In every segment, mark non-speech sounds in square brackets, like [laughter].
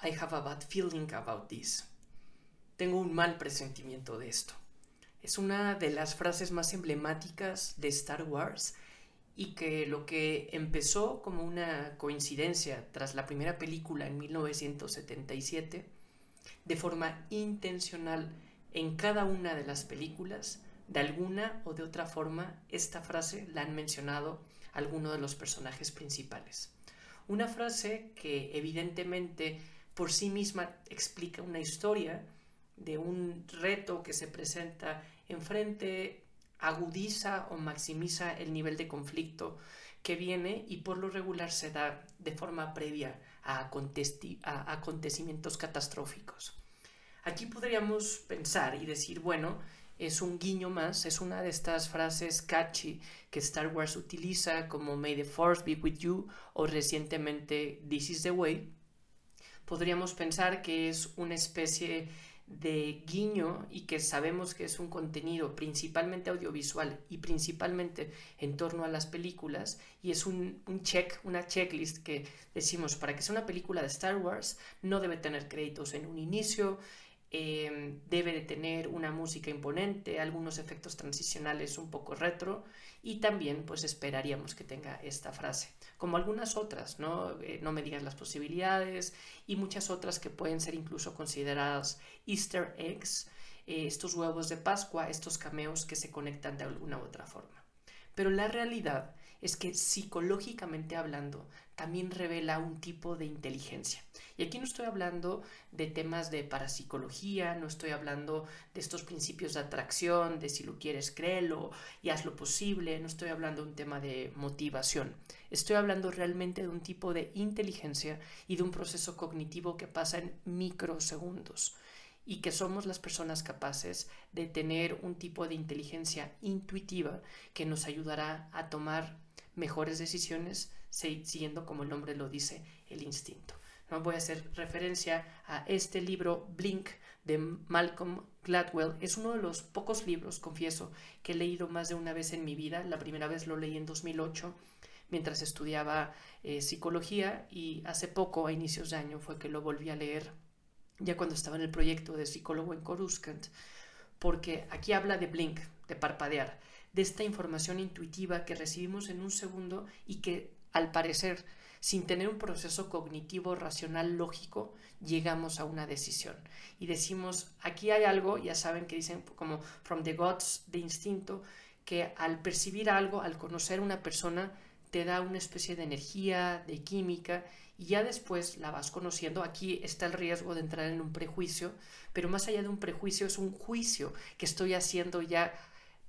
I have a bad feeling about this. Tengo un mal presentimiento de esto. Es una de las frases más emblemáticas de Star Wars y que lo que empezó como una coincidencia tras la primera película en 1977, de forma intencional en cada una de las películas, de alguna o de otra forma, esta frase la han mencionado algunos de los personajes principales. Una frase que evidentemente por sí misma explica una historia de un reto que se presenta enfrente, agudiza o maximiza el nivel de conflicto que viene y por lo regular se da de forma previa a, a acontecimientos catastróficos. Aquí podríamos pensar y decir, bueno, es un guiño más, es una de estas frases catchy que Star Wars utiliza como May the Force be with you o recientemente This is the way, podríamos pensar que es una especie de guiño y que sabemos que es un contenido principalmente audiovisual y principalmente en torno a las películas y es un, check, una checklist que decimos para que sea una película de Star Wars no debe tener créditos en un inicio, Em, debe de tener una música imponente, algunos efectos transicionales un poco retro y también pues esperaríamos que tenga esta frase, como algunas otras, ¿no? Eh, no me digas las posibilidades y muchas otras que pueden ser incluso consideradas easter eggs, eh, estos huevos de Pascua, estos cameos que se conectan de alguna u otra forma. Pero la realidad es que psicológicamente hablando también revela un tipo de inteligencia. Y aquí no estoy hablando de temas de parapsicología, no estoy hablando de estos principios de atracción, de si lo quieres créelo y haz lo posible, no estoy hablando de un tema de motivación. Estoy hablando realmente de un tipo de inteligencia y de un proceso cognitivo que pasa en microsegundos y que somos las personas capaces de tener un tipo de inteligencia intuitiva que nos ayudará a tomar mejores decisiones siguiendo como el nombre lo dice el instinto. ¿no? Voy a hacer referencia a este libro Blink de Malcolm Gladwell. Es uno de los pocos libros, confieso, que he leído más de una vez en mi vida. La primera vez lo leí en 2008 mientras estudiaba eh, psicología y hace poco, a inicios de año, fue que lo volví a leer ya cuando estaba en el proyecto de psicólogo en Coruscant, porque aquí habla de blink, de parpadear, de esta información intuitiva que recibimos en un segundo y que al parecer sin tener un proceso cognitivo, racional, lógico, llegamos a una decisión. Y decimos, aquí hay algo, ya saben que dicen como from the gods de instinto, que al percibir algo, al conocer una persona, te da una especie de energía, de química, y ya después la vas conociendo. Aquí está el riesgo de entrar en un prejuicio, pero más allá de un prejuicio es un juicio que estoy haciendo ya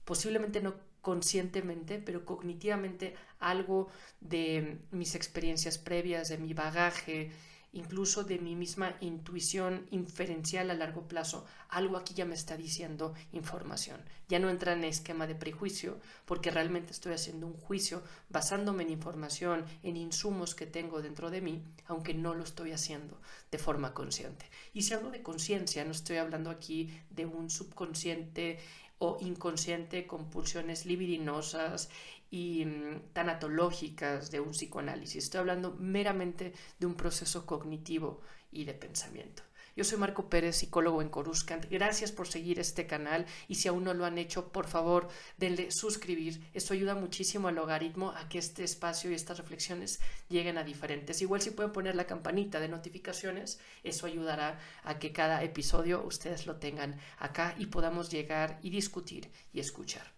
posiblemente no conscientemente, pero cognitivamente algo de mis experiencias previas, de mi bagaje, incluso de mi misma intuición inferencial a largo plazo, algo aquí ya me está diciendo información. Ya no entra en esquema de prejuicio, porque realmente estoy haciendo un juicio basándome en información, en insumos que tengo dentro de mí, aunque no lo estoy haciendo de forma consciente. Y si hablo de conciencia, no estoy hablando aquí de un subconsciente o inconsciente con pulsiones libidinosas y mm, tanatológicas de un psicoanálisis. Estoy hablando meramente de un proceso cognitivo y de pensamiento. Yo soy Marco Pérez, psicólogo en Coruscant. Gracias por seguir este canal y si aún no lo han hecho, por favor, denle suscribir. Esto ayuda muchísimo al logaritmo a que este espacio y estas reflexiones lleguen a diferentes. Igual si pueden poner la campanita de notificaciones, eso ayudará a que cada episodio ustedes lo tengan acá y podamos llegar y discutir y escuchar.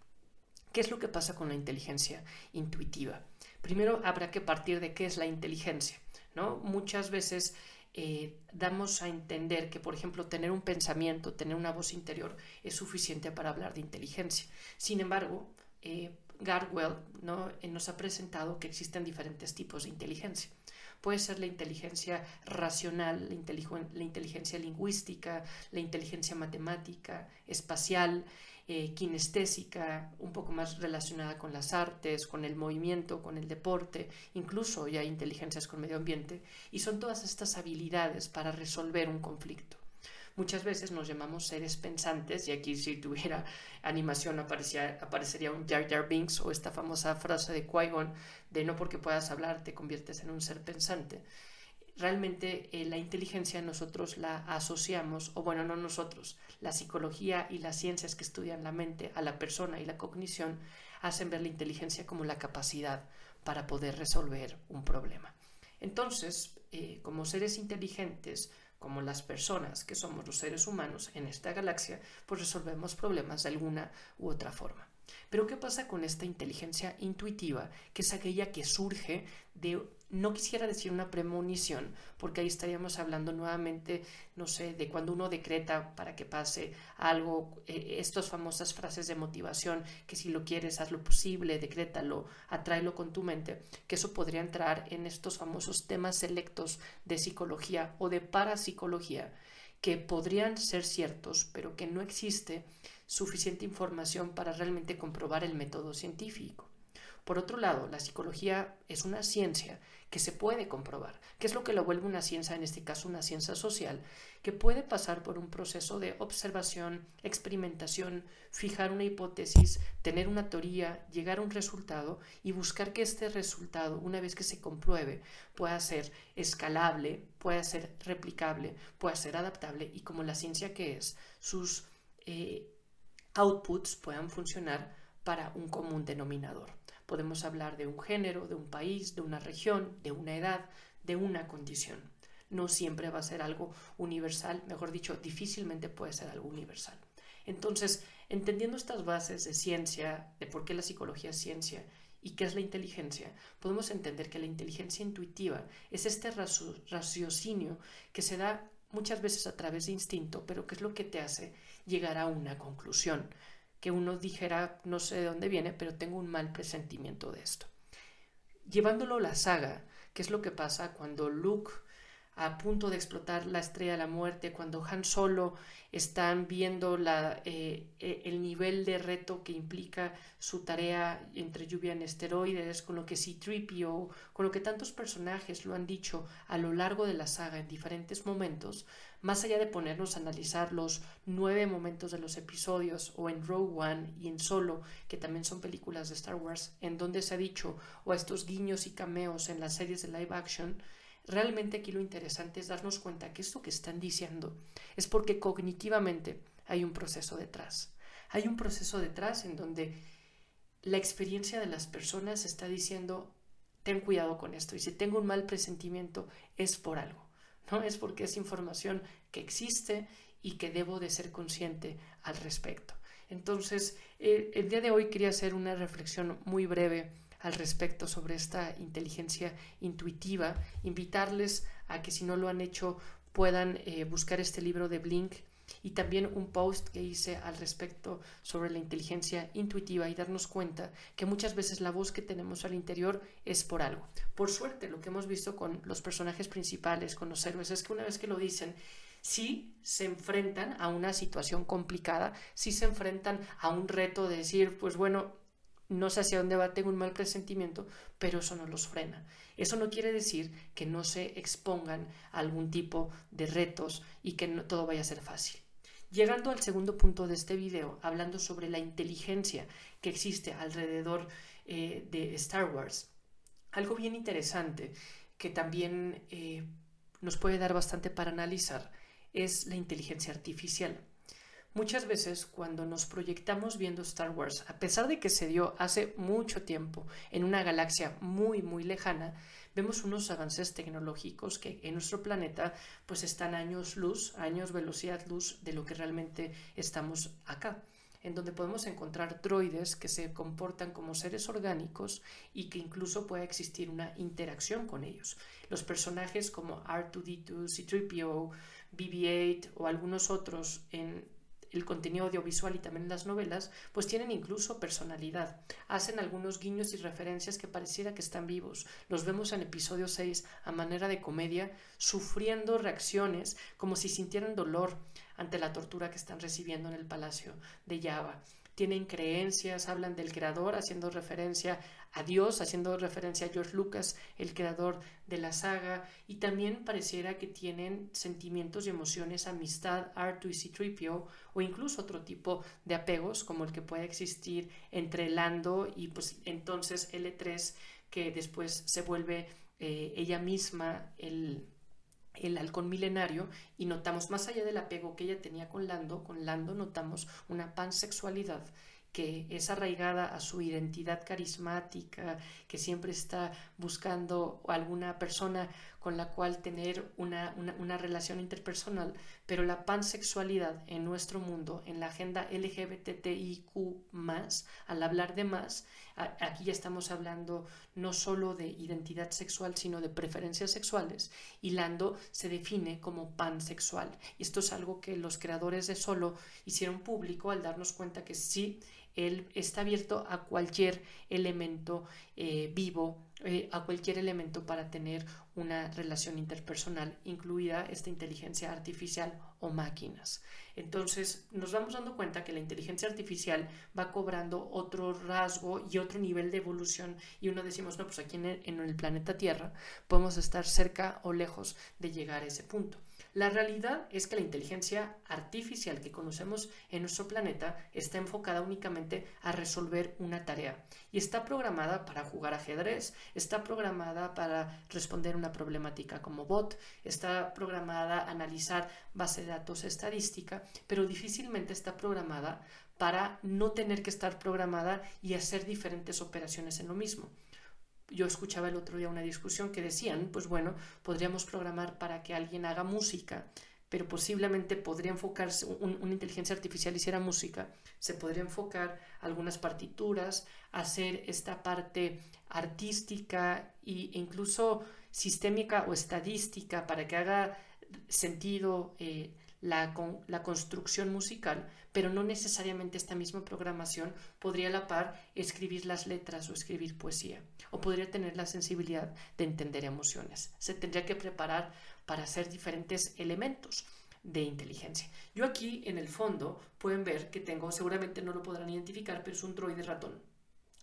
¿Qué es lo que pasa con la inteligencia intuitiva? Primero habrá que partir de qué es la inteligencia. ¿no? Muchas veces eh, damos a entender que, por ejemplo, tener un pensamiento, tener una voz interior es suficiente para hablar de inteligencia. Sin embargo, eh, ¿no? Eh, nos ha presentado que existen diferentes tipos de inteligencia. Puede ser la inteligencia racional, la inteligencia lingüística, la inteligencia matemática, espacial, eh, kinestésica, un poco más relacionada con las artes, con el movimiento, con el deporte, incluso ya inteligencias con medio ambiente, y son todas estas habilidades para resolver un conflicto. Muchas veces nos llamamos seres pensantes, y aquí si tuviera animación aparecería un Jar Jar Binks o esta famosa frase de Qui-Gon de no porque puedas hablar te conviertes en un ser pensante realmente eh, la inteligencia nosotros la asociamos, o bueno, no nosotros, la psicología y las ciencias que estudian la mente, a la persona y la cognición, hacen ver la inteligencia como la capacidad para poder resolver un problema. Entonces, eh, como seres inteligentes, como las personas que somos los seres humanos en esta galaxia, pues resolvemos problemas de alguna u otra forma. Pero ¿qué pasa con esta inteligencia intuitiva, que es aquella que surge de, no quisiera decir una premonición, porque ahí estaríamos hablando nuevamente, no sé, de cuando uno decreta para que pase algo, eh, estas famosas frases de motivación, que si lo quieres, haz lo posible, decrétalo, atráelo con tu mente, que eso podría entrar en estos famosos temas selectos de psicología o de parapsicología, que podrían ser ciertos, pero que no existe suficiente información para realmente comprobar el método científico. Por otro lado, la psicología es una ciencia que se puede comprobar, que es lo que lo vuelve una ciencia, en este caso una ciencia social, que puede pasar por un proceso de observación, experimentación, fijar una hipótesis, tener una teoría, llegar a un resultado y buscar que este resultado, una vez que se compruebe, pueda ser escalable, pueda ser replicable, pueda ser adaptable y como la ciencia que es, sus eh, outputs puedan funcionar para un común denominador. Podemos hablar de un género, de un país, de una región, de una edad, de una condición. No siempre va a ser algo universal, mejor dicho, difícilmente puede ser algo universal. Entonces, entendiendo estas bases de ciencia, de por qué la psicología es ciencia y qué es la inteligencia, podemos entender que la inteligencia intuitiva es este raciocinio que se da muchas veces a través de instinto, pero que es lo que te hace llegar a una conclusión, que uno dijera, no sé de dónde viene, pero tengo un mal presentimiento de esto. Llevándolo a la saga, ¿qué es lo que pasa cuando Luke a punto de explotar la estrella de la muerte, cuando Han Solo están viendo la, eh, eh, el nivel de reto que implica su tarea entre lluvia en esteroides, con lo que C-3PO, con lo que tantos personajes lo han dicho a lo largo de la saga en diferentes momentos, más allá de ponernos a analizar los nueve momentos de los episodios o en Rogue One y en Solo, que también son películas de Star Wars, en donde se ha dicho, o estos guiños y cameos en las series de live action, Realmente aquí lo interesante es darnos cuenta que esto que están diciendo es porque cognitivamente hay un proceso detrás. Hay un proceso detrás en donde la experiencia de las personas está diciendo, ten cuidado con esto, y si tengo un mal presentimiento es por algo, ¿no? Es porque es información que existe y que debo de ser consciente al respecto. Entonces, eh, el día de hoy quería hacer una reflexión muy breve al respecto sobre esta inteligencia intuitiva, invitarles a que si no lo han hecho puedan eh, buscar este libro de Blink y también un post que hice al respecto sobre la inteligencia intuitiva y darnos cuenta que muchas veces la voz que tenemos al interior es por algo. Por suerte, lo que hemos visto con los personajes principales, con los héroes, es que una vez que lo dicen, sí se enfrentan a una situación complicada, sí se enfrentan a un reto de decir, pues bueno, no sé hacia dónde va, tengo un mal presentimiento, pero eso no los frena. Eso no quiere decir que no se expongan a algún tipo de retos y que todo vaya a ser fácil. Llegando al segundo punto de este video, hablando sobre la inteligencia que existe alrededor eh, de Star Wars, algo bien interesante que también eh, nos puede dar bastante para analizar es la inteligencia artificial. Muchas veces cuando nos proyectamos viendo Star Wars, a pesar de que se dio hace mucho tiempo en una galaxia muy muy lejana, vemos unos avances tecnológicos que en nuestro planeta pues están años luz, años velocidad luz de lo que realmente estamos acá en donde podemos encontrar droides que se comportan como seres orgánicos y que incluso puede existir una interacción con ellos. Los personajes como R2D2, C3PO, BB-8 o algunos otros en el contenido audiovisual y también las novelas, pues tienen incluso personalidad. Hacen algunos guiños y referencias que pareciera que están vivos. Los vemos en episodio 6 a manera de comedia, sufriendo reacciones como si sintieran dolor ante la tortura que están recibiendo en el palacio de Java tienen creencias, hablan del creador haciendo referencia a Dios, haciendo referencia a George Lucas, el creador de la saga, y también pareciera que tienen sentimientos y emociones, amistad, R2 y C3PO, o incluso otro tipo de apegos como el que puede existir entre Lando y pues entonces L3, que después se vuelve eh, ella misma el el halcón milenario y notamos más allá del apego que ella tenía con Lando, con Lando notamos una pansexualidad que es arraigada a su identidad carismática, que siempre está buscando alguna persona con la cual tener una, relación interpersonal, pero la pansexualidad en nuestro mundo, en la agenda LGBTIQ, al hablar de más, aquí ya estamos hablando no solo de identidad sexual, sino de preferencias sexuales, y Lando se define como pansexual. Y esto es algo que los creadores de Solo hicieron público al darnos cuenta que sí, él está abierto a cualquier elemento eh, vivo, eh, a cualquier elemento para tener una relación interpersonal, incluida esta inteligencia artificial o máquinas. Entonces nos vamos dando cuenta que la inteligencia artificial va cobrando otro rasgo y otro nivel de evolución y uno decimos, no, pues aquí en el, en el planeta Tierra podemos estar cerca o lejos de llegar a ese punto. La realidad es que la inteligencia artificial que conocemos en nuestro planeta está enfocada únicamente a resolver una tarea y está programada para jugar ajedrez, está programada para responder una problemática como bot, está programada a analizar base de datos estadística, pero difícilmente está programada para no tener que estar programada y hacer diferentes operaciones en lo mismo yo escuchaba el otro día una discusión que decían, pues bueno, podríamos programar para que alguien haga música, pero posiblemente podría enfocarse, una inteligencia artificial hiciera música, se podría enfocar algunas partituras, hacer esta parte artística e incluso sistémica o estadística para que haga sentido eh, la, la, construcción musical, pero no necesariamente esta misma programación podría a la par escribir las letras o escribir poesía, o podría tener la sensibilidad de entender emociones. Se tendría que preparar para hacer diferentes elementos de inteligencia. Yo aquí en el fondo pueden ver que tengo, seguramente no lo podrán identificar, pero es un droide ratón.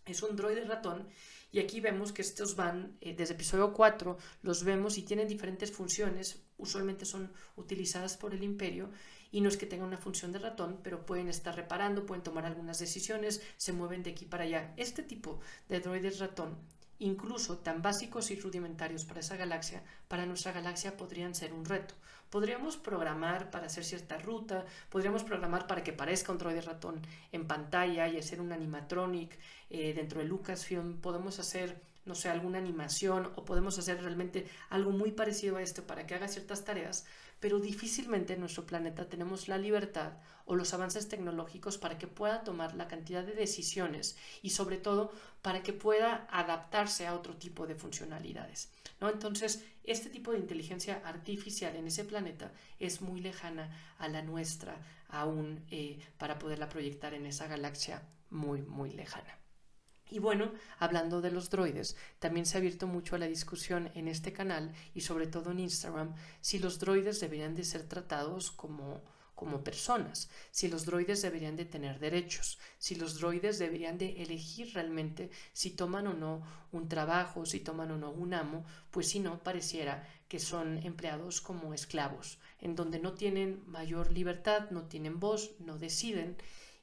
Es un droide ratón y aquí vemos que estos van, eh, desde episodio 4, los vemos y tienen diferentes funciones, usualmente son utilizadas por el imperio, y no es que tengan una función de ratón, pero pueden estar reparando, pueden tomar algunas decisiones, se mueven de aquí para allá. Este tipo de droides ratón, incluso tan básicos y rudimentarios para esa galaxia, para nuestra galaxia podrían ser un reto. Podríamos programar para hacer cierta ruta, podríamos programar para que parezca un droide ratón en pantalla y hacer un animatronic eh, dentro de Lucasfilm, podemos hacer no sé, alguna animación o podemos hacer realmente algo muy parecido a esto para que haga ciertas tareas, pero difícilmente en nuestro planeta tenemos la libertad o los avances tecnológicos para que pueda tomar la cantidad de decisiones y sobre todo para que pueda adaptarse a otro tipo de funcionalidades. ¿no? Entonces, este tipo de inteligencia artificial en ese planeta es muy lejana a la nuestra aún eh, para poderla proyectar en esa galaxia muy, muy lejana. Y bueno, hablando de los droides, también se ha abierto mucho a la discusión en este canal y sobre todo en Instagram si los droides deberían de ser tratados como, como personas, si los droides deberían de tener derechos, si los droides deberían de elegir realmente si toman o no un trabajo, si toman o no un amo, pues si no, pareciera que son empleados como esclavos, en donde no tienen mayor libertad, no tienen voz, no deciden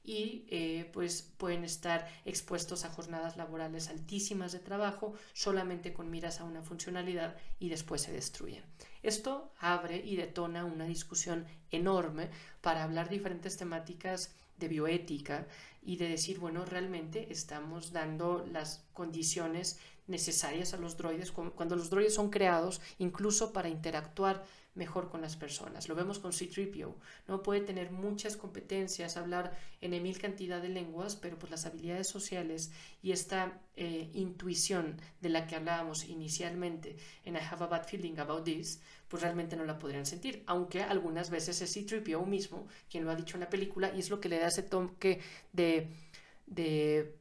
y eh, pues pueden estar expuestos a jornadas laborales altísimas de trabajo solamente con miras a una funcionalidad y después se destruyen. Esto abre y detona una discusión enorme para hablar diferentes temáticas de bioética y de decir, bueno, realmente estamos dando las condiciones necesarias a los droides cuando los droides son creados incluso para interactuar mejor con las personas. Lo vemos con C-3PO, ¿no? Puede tener muchas competencias, hablar en mil cantidad de lenguas, pero pues las habilidades sociales y esta eh, intuición de la que hablábamos inicialmente en I have a bad feeling about this, pues realmente no la podrían sentir, aunque algunas veces es C-3PO mismo quien lo ha dicho en la película y es lo que le da ese toque de, de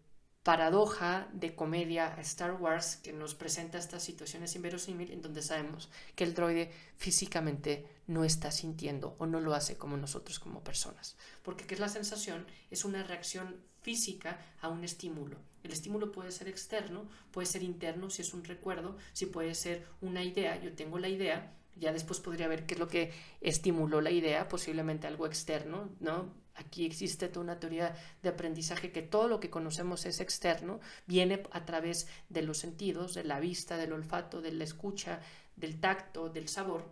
paradoja de comedia a Star Wars que nos presenta estas situaciones inverosímiles en donde sabemos que el droide físicamente no está sintiendo o no lo hace como nosotros como personas. Porque ¿qué es la sensación? Es una reacción física a un estímulo. El estímulo puede ser externo, puede ser interno si es un recuerdo, si puede ser una idea, yo tengo la idea, ya después podría ver qué es lo que estimuló la idea, posiblemente algo externo, ¿no? Aquí existe toda una teoría de aprendizaje que todo lo que conocemos es externo, viene a través de los sentidos, de la vista, del olfato, de la escucha, del tacto, del sabor.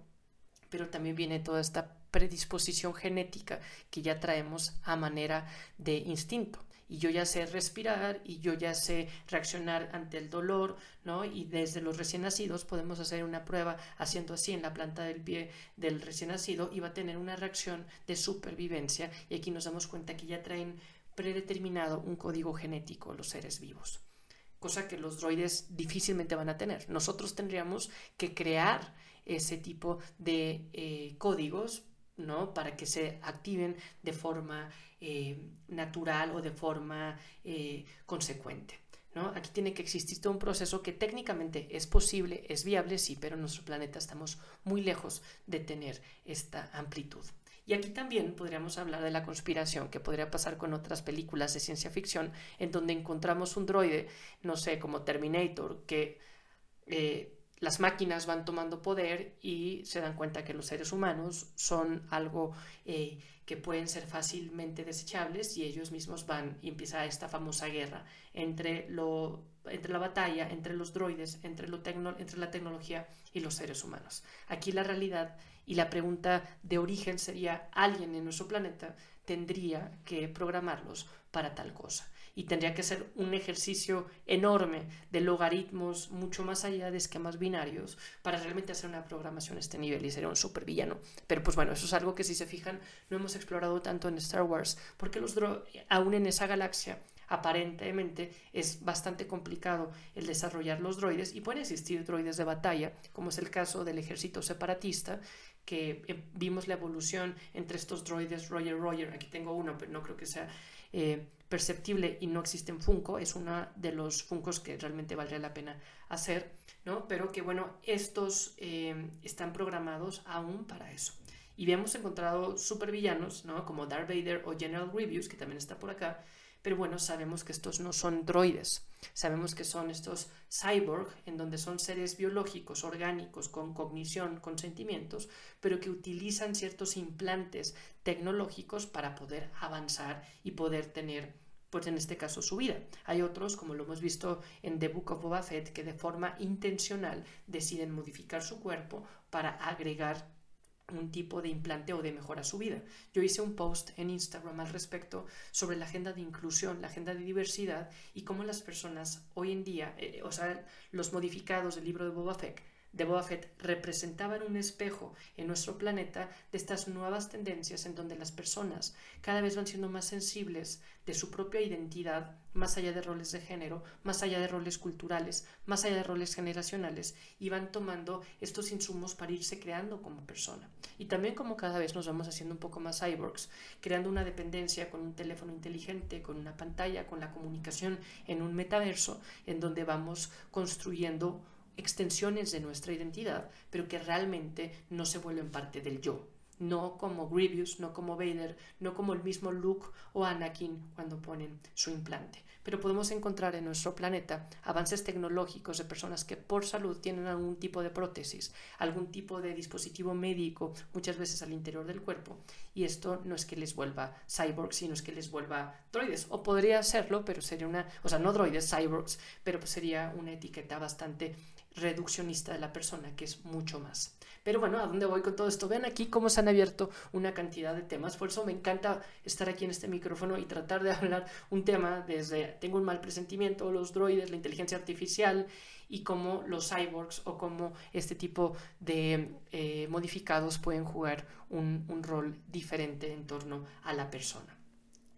pero también viene toda esta predisposición genética que ya traemos a manera de instinto y yo ya sé respirar y yo ya sé reaccionar ante el dolor, ¿no? Y desde los recién nacidos podemos hacer una prueba haciendo así en la planta del pie del recién nacido y va a tener una reacción de supervivencia y aquí nos damos cuenta que ya traen predeterminado un código genético los seres vivos cosa que los droides difícilmente van a tener. Nosotros tendríamos que crear ese tipo de eh, códigos ¿no? para que se activen de forma eh, natural o de forma eh, consecuente. ¿no? Aquí tiene que existir todo un proceso que técnicamente es posible, es viable, sí, pero en nuestro planeta estamos muy lejos de tener esta amplitud. Y aquí también podríamos hablar de la conspiración, que podría pasar con otras películas de ciencia ficción, en donde encontramos un droide, no sé, como Terminator, que eh, las máquinas van tomando poder y se dan cuenta que los seres humanos son algo eh, que pueden ser fácilmente desechables y ellos mismos van y empieza esta famosa guerra entre, la batalla, entre los droides, entre la tecnología y los seres humanos. Aquí la realidad y la pregunta de origen sería, ¿alguien en nuestro planeta tendría que programarlos para tal cosa? Y tendría que ser un ejercicio enorme de logaritmos mucho más allá de esquemas binarios para realmente hacer una programación a este nivel y sería un supervillano. Pero pues bueno, eso es algo que si se fijan no hemos explorado tanto en Star Wars porque los aún en esa galaxia aparentemente es bastante complicado el desarrollar los droides y pueden existir droides de batalla, como es el caso del ejército separatista, que eh, vimos la evolución entre estos droides Roger Roger, aquí tengo uno, pero no creo que sea eh, perceptible y no existe en Funko, es uno de los Funcos que realmente valdría la pena hacer, ¿no? Pero que bueno, estos eh, están programados aún para eso. Y habíamos encontrado supervillanos, ¿no? Como Darth Vader o General Grievous, que también está por acá, pero bueno, sabemos que estos no son droides, sabemos que son estos cyborg, en donde son seres biológicos, orgánicos, con cognición, con sentimientos, pero que utilizan ciertos implantes tecnológicos para poder avanzar y poder tener pues en este caso su vida. Hay otros, como lo hemos visto en The Book of Boba Fett, que de forma intencional deciden modificar su cuerpo para agregar un tipo de implante o de mejora a su vida. Yo hice un post en Instagram al respecto sobre la agenda de inclusión, la agenda de diversidad y cómo las personas hoy en día, eh, o sea, los modificados del libro de Boba Fett, de Boba Fett representaban un espejo en nuestro planeta de estas nuevas tendencias en donde las personas cada vez van siendo más sensibles de su propia identidad, más allá de roles de género, más allá de roles culturales, más allá de roles generacionales, y van tomando estos insumos para irse creando como persona. Y también como cada vez nos vamos haciendo un poco más cyborgs, creando una dependencia con un teléfono inteligente, con una pantalla, con la comunicación en un metaverso, en donde vamos construyendo extensiones de nuestra identidad, pero que realmente no se vuelven parte del yo. No como Grievous, no como Vader, no como el mismo Luke o Anakin cuando ponen su implante. Pero podemos encontrar en nuestro planeta avances tecnológicos de personas que por salud tienen algún tipo de prótesis, algún tipo de dispositivo médico, muchas veces al interior del cuerpo. Y esto no es que les vuelva cyborgs, sino es que les vuelva droides. O podría serlo, pero sería una, o sea, no droides, cyborgs, pero sería una etiqueta bastante reduccionista de la persona, que es mucho más. Pero bueno, ¿a dónde voy con todo esto? Ven aquí cómo se han abierto una cantidad de temas. Por eso me encanta estar aquí en este micrófono y tratar de [laughs] hablar un tema desde, tengo un mal presentimiento, los droides, la inteligencia artificial y cómo los cyborgs o cómo este tipo de eh, modificados pueden jugar un rol diferente en torno a la persona.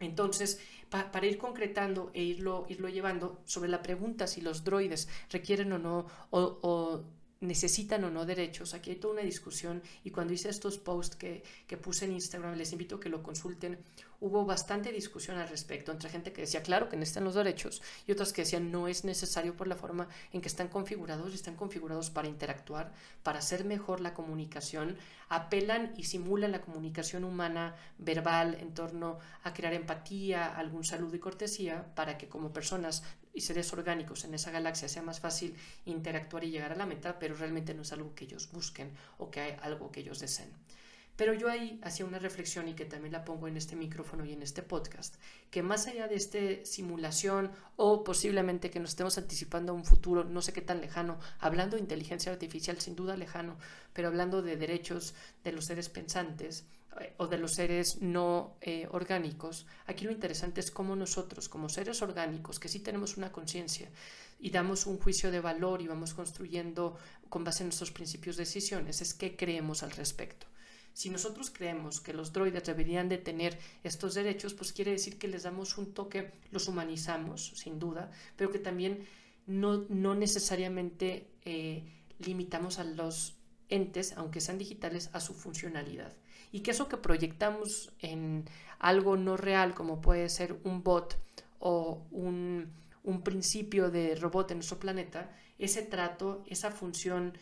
Entonces, para ir concretando e irlo, irlo llevando sobre la pregunta si los droides requieren o no o, necesitan o no derechos. Aquí hay toda una discusión y cuando hice estos posts que, que, puse en Instagram, les invito a que lo consulten hubo bastante discusión al respecto entre gente que decía, claro, que necesitan los derechos y otras que decían, no es necesario por la forma en que están configurados y están configurados para interactuar, para hacer mejor la comunicación, apelan y simulan la comunicación humana verbal en torno a crear empatía, algún saludo y cortesía, para que como personas y seres orgánicos en esa galaxia sea más fácil interactuar y llegar a la meta, pero realmente no es algo que ellos busquen o que hay algo que ellos deseen. Pero yo ahí hacía una reflexión y que también la pongo en este micrófono y en este podcast, que más allá de esta simulación o posiblemente que nos estemos anticipando a un futuro, no sé qué tan lejano, hablando de inteligencia artificial, sin duda lejano, pero hablando de derechos de los seres pensantes eh, o de los seres no eh, orgánicos, aquí lo interesante es cómo nosotros, como seres orgánicos, que sí tenemos una conciencia y damos un juicio de valor y vamos construyendo con base en nuestros principios de decisiones, es qué creemos al respecto. Si nosotros creemos que los droides deberían de tener estos derechos, pues quiere decir que les damos un toque, los humanizamos, sin duda, pero que también no, no necesariamente eh, limitamos a los entes, aunque sean digitales, a su funcionalidad. Y que eso que proyectamos en algo no real, como puede ser un bot o un, un principio de robot en nuestro planeta, ese trato, esa función,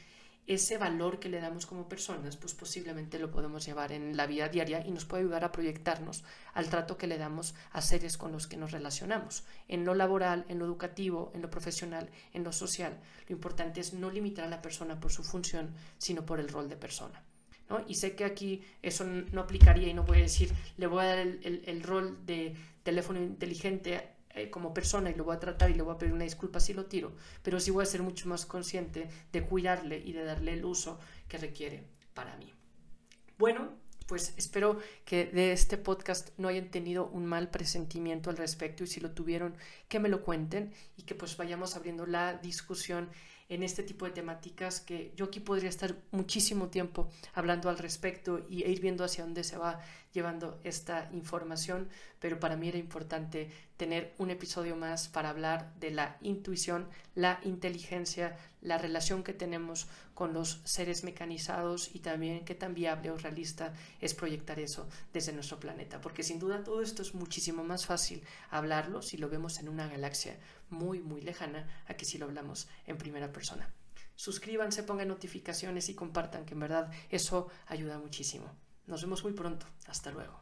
ese valor que le damos como personas, pues posiblemente lo podemos llevar en la vida diaria y nos puede ayudar a proyectarnos al trato que le damos a seres con los que nos relacionamos, en lo laboral, en lo educativo, en lo profesional, en lo social. Lo importante es no limitar a la persona por su función, sino por el rol de persona. ¿no? Y sé que aquí eso no aplicaría y no voy a decir, le voy a dar el, el rol de teléfono inteligente eh, como persona y lo voy a tratar y le voy a pedir una disculpa si lo tiro, pero sí voy a ser mucho más consciente de cuidarle y de darle el uso que requiere para mí. Bueno, pues espero que de este podcast no hayan tenido un mal presentimiento al respecto y si lo tuvieron, que me lo cuenten y que pues vayamos abriendo la discusión en este tipo de temáticas que yo aquí podría estar muchísimo tiempo hablando al respecto y, e ir viendo hacia dónde se va llevando esta información, pero para mí era importante tener un episodio más para hablar de la intuición, la inteligencia, la relación que tenemos con los seres mecanizados y también qué tan viable o realista es proyectar eso desde nuestro planeta, porque sin duda todo esto es muchísimo más fácil hablarlo si lo vemos en una galaxia muy, muy lejana a que si lo hablamos en primera persona. Suscríbanse, pongan notificaciones y compartan, que en verdad eso ayuda muchísimo. Nos vemos muy pronto. Hasta luego.